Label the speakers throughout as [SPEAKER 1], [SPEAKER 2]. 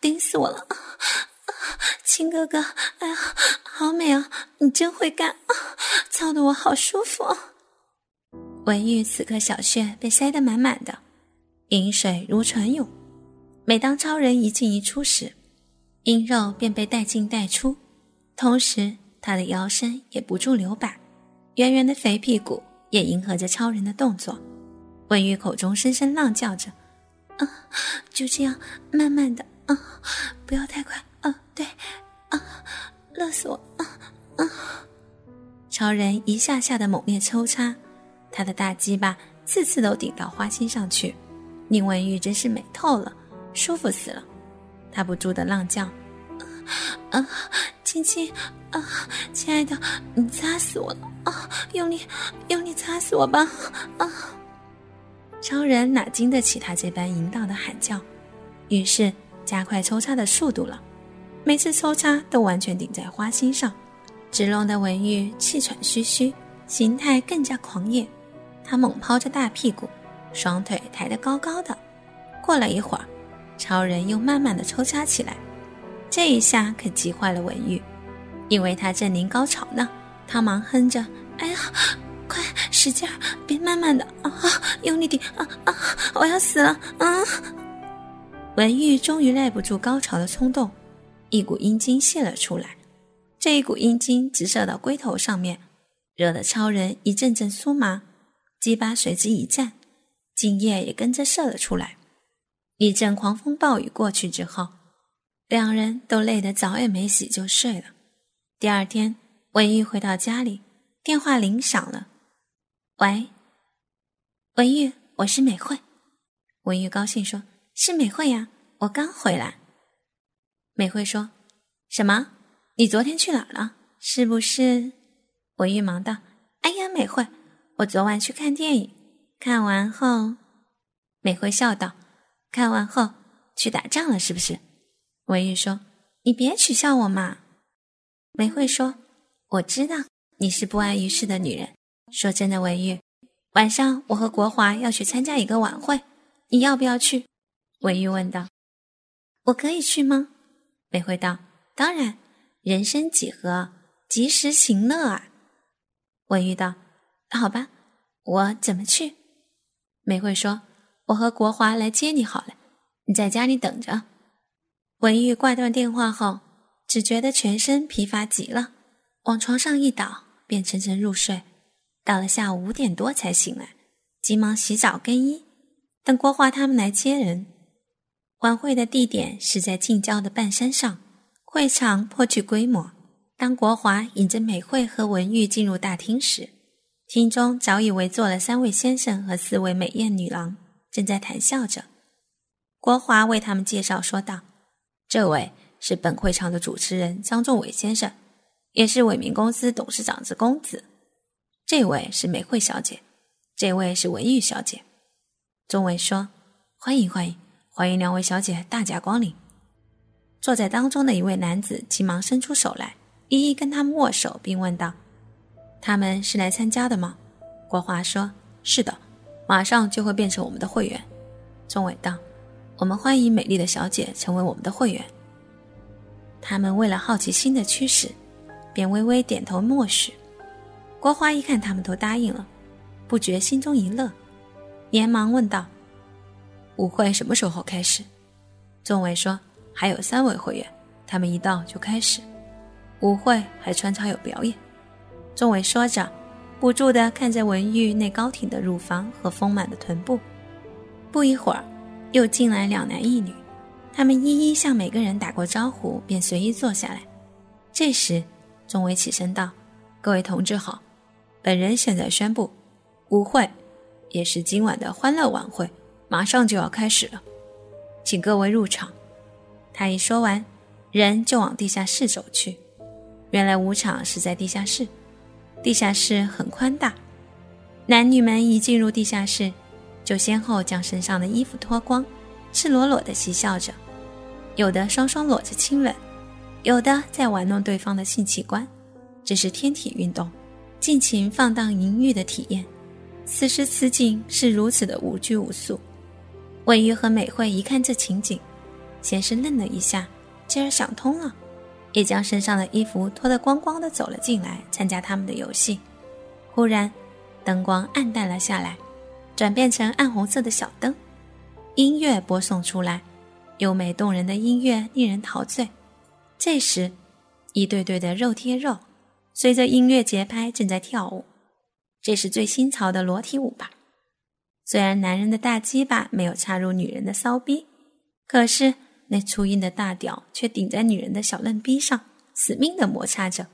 [SPEAKER 1] 顶死我了！亲哥哥，哎呀，好美啊！你真会干，操的我好舒服。文玉此刻小穴被塞得满满的，饮水如泉涌。每当超人一进一出时，阴肉便被带进带出，同时他的腰身也不住扭摆，圆圆的肥屁股也迎合着超人的动作。文玉口中声声浪叫着：“啊，就这样，慢慢的，啊，不要太快，啊，对，啊，乐死我，啊啊！”超人一下下的猛烈抽插。他的大鸡巴次次都顶到花心上去，宁文玉真是美透了，舒服死了。他不住的浪叫：“啊，亲亲，啊，亲爱的，你擦死我了啊！用力，用力擦死我吧！”啊！超人哪经得起他这般淫荡的喊叫，于是加快抽插的速度了。每次抽插都完全顶在花心上，直弄的文玉气喘吁吁，形态更加狂野。他猛抛着大屁股，双腿抬得高高的。过了一会儿，超人又慢慢的抽插起来。这一下可急坏了文玉，因为他正临高潮呢。他忙哼着：“哎呀，快使劲儿，别慢慢的啊，用力点啊啊！我要死了啊！”文玉终于耐不住高潮的冲动，一股阴茎泄了出来。这一股阴茎直射到龟头上面，惹得超人一阵阵酥麻。鸡巴随之一颤，精液也跟着射了出来。一阵狂风暴雨过去之后，两人都累得澡也没洗就睡了。第二天，文玉回到家里，电话铃响了。喂，文玉，我是美惠。文玉高兴说：“是美惠呀，我刚回来。”美惠说：“什么？你昨天去哪儿了？是不是？”文玉忙道：“哎呀，美惠。”我昨晚去看电影，看完后，美惠笑道：“看完后去打仗了，是不是？”文玉说：“你别取笑我嘛。”美惠说：“我知道你是不安于世的女人。说真的，文玉，晚上我和国华要去参加一个晚会，你要不要去？”文玉问道：“我可以去吗？”美惠道：“当然，人生几何，及时行乐啊。”文玉道。好吧，我怎么去？美惠说：“我和国华来接你好了，你在家里等着。”文玉挂断电话后，只觉得全身疲乏极了，往床上一倒，便沉沉入睡。到了下午五点多才醒来，急忙洗澡更衣，等国华他们来接人。晚会的地点是在近郊的半山上，会场颇具规模。当国华引着美惠和文玉进入大厅时，厅中早已围坐了三位先生和四位美艳女郎，正在谈笑着。国华为他们介绍说道：“这位是本会场的主持人张仲伟先生，也是伟明公司董事长之公子。这位是美惠小姐，这位是文玉小姐。”钟伟说：“欢迎欢迎欢迎两位小姐大驾光临。”坐在当中的一位男子急忙伸出手来，一一跟他们握手，并问道。他们是来参加的吗？国华说：“是的，马上就会变成我们的会员。”钟伟道：“我们欢迎美丽的小姐成为我们的会员。”他们为了好奇心的驱使，便微微点头默许。国华一看他们都答应了，不觉心中一乐，连忙问道：“舞会什么时候开始？”钟伟说：“还有三位会员，他们一到就开始。舞会还穿插有表演。”钟伟说着，不住地看着文玉那高挺的乳房和丰满的臀部。不一会儿，又进来两男一女，他们一一向每个人打过招呼，便随意坐下来。这时，钟伟起身道：“各位同志好，本人现在宣布，舞会，也是今晚的欢乐晚会，马上就要开始了，请各位入场。”他一说完，人就往地下室走去。原来舞场是在地下室。地下室很宽大，男女们一进入地下室，就先后将身上的衣服脱光，赤裸裸的嬉笑着，有的双双裸着亲吻，有的在玩弄对方的性器官，这是天体运动，尽情放荡淫欲的体验。此时此景是如此的无拘无束。魏玉和美惠一看这情景，先是愣了一下，继而想通了，也将身上的衣服脱得光光的走了进来，参加他们的游戏。忽然，灯光暗淡了下来，转变成暗红色的小灯，音乐播送出来，优美动人的音乐令人陶醉。这时，一对对的肉贴肉，随着音乐节拍正在跳舞。这是最新潮的裸体舞吧？虽然男人的大鸡巴没有插入女人的骚逼，可是那粗硬的大屌却顶在女人的小嫩逼上，死命的摩擦着，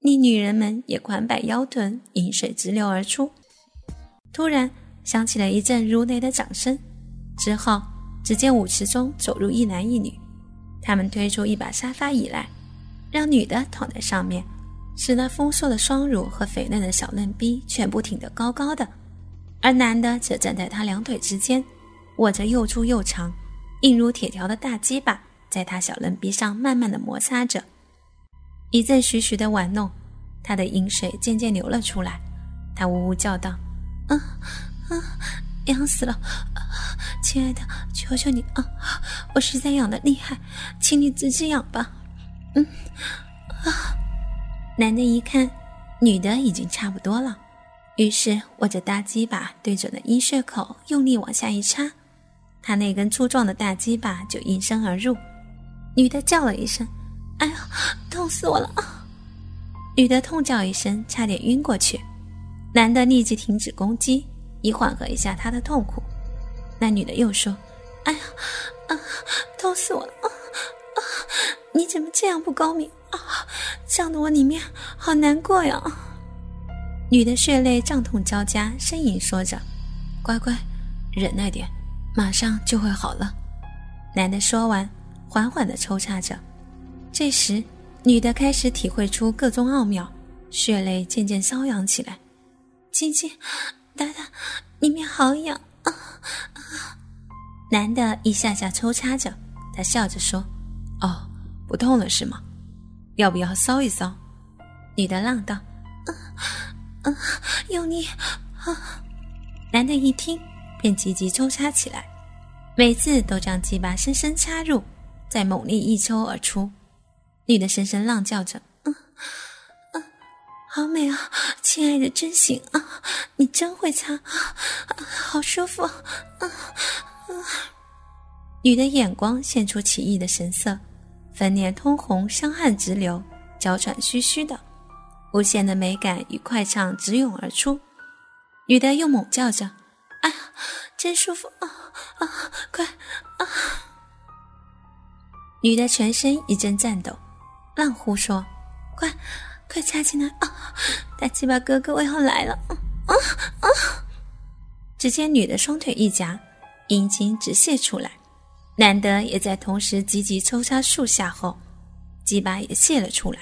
[SPEAKER 1] 令女人们也宽摆腰臀，饮水直流而出。突然响起了一阵如雷的掌声，之后只见舞池中走入一男一女，他们推出一把沙发椅来，让女的躺在上面。使那丰硕的双乳和肥嫩的小嫩逼全部挺得高高的，而男的则站在他两腿之间，握着又粗又长、硬如铁条的大鸡巴，在他小嫩逼上慢慢的摩擦着，一阵徐徐的玩弄，他的饮水渐渐流了出来，他呜呜叫道：“啊啊，痒死了！亲爱的，求求你啊，我实在痒的厉害，请你止止痒吧。”嗯，啊。男的一看，女的已经差不多了，于是握着大鸡巴对准了阴穴口，用力往下一插，他那根粗壮的大鸡巴就应声而入。女的叫了一声：“哎呀，痛死我了！”女的痛叫一声，差点晕过去。男的立即停止攻击，以缓和一下她的痛苦。那女的又说：“哎呀，啊，痛死我了！啊啊，你怎么这样不高明？”啊，胀得我里面好难过呀！女的血泪胀痛交加，呻吟说着：“乖乖，忍耐点，马上就会好了。”男的说完，缓缓地抽插着。这时，女的开始体会出各种奥妙，血泪渐渐瘙痒起来。亲亲，打打，里面好痒啊！男的一下下抽插着，他笑着说：“哦，不痛了是吗？”要不要搔一搔？女的浪道：“嗯嗯，用力啊！”男的一听，便急急抽插起来，每次都将鸡巴深深插入，再猛力一抽而出。女的深深浪叫着：“嗯嗯，好美啊，亲爱的，真行啊！你真会擦，好舒服。”啊啊！女的眼光现出奇异的神色。粉脸通红，香汗直流，娇喘吁吁的，无限的美感与快畅直涌而出。女的又猛叫着：“哎呀，真舒服啊啊！快啊！”女的全身一阵颤抖，浪呼说：“快快插进来啊！大鸡巴哥哥我要来了！”啊啊！只见女的双腿一夹，阴茎直泄出来。难得也在同时积极抽插数下后，鸡巴也泄了出来。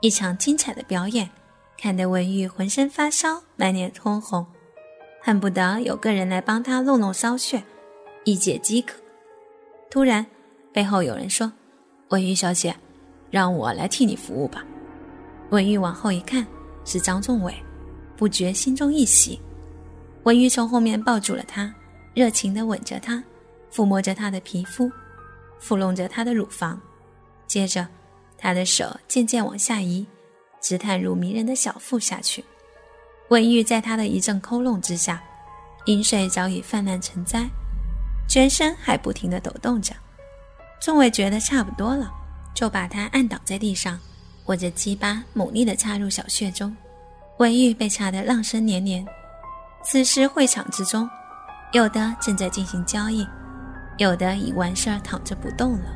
[SPEAKER 1] 一场精彩的表演，看得文玉浑身发烧，满脸通红，恨不得有个人来帮他弄弄骚穴，一解饥渴。突然，背后有人说：“文玉小姐，让我来替你服务吧。”文玉往后一看，是张仲伟，不觉心中一喜。文玉从后面抱住了他，热情地吻着他。抚摸着她的皮肤，抚弄着她的乳房，接着，他的手渐渐往下移，直探入迷人的小腹下去。文玉在他的一阵抠弄之下，饮水早已泛滥成灾，全身还不停地抖动着。众位觉得差不多了，就把他按倒在地上，握着鸡巴猛力地插入小穴中。文玉被插得浪声连连。此时会场之中，有的正在进行交易。有的已完事儿躺着不动了。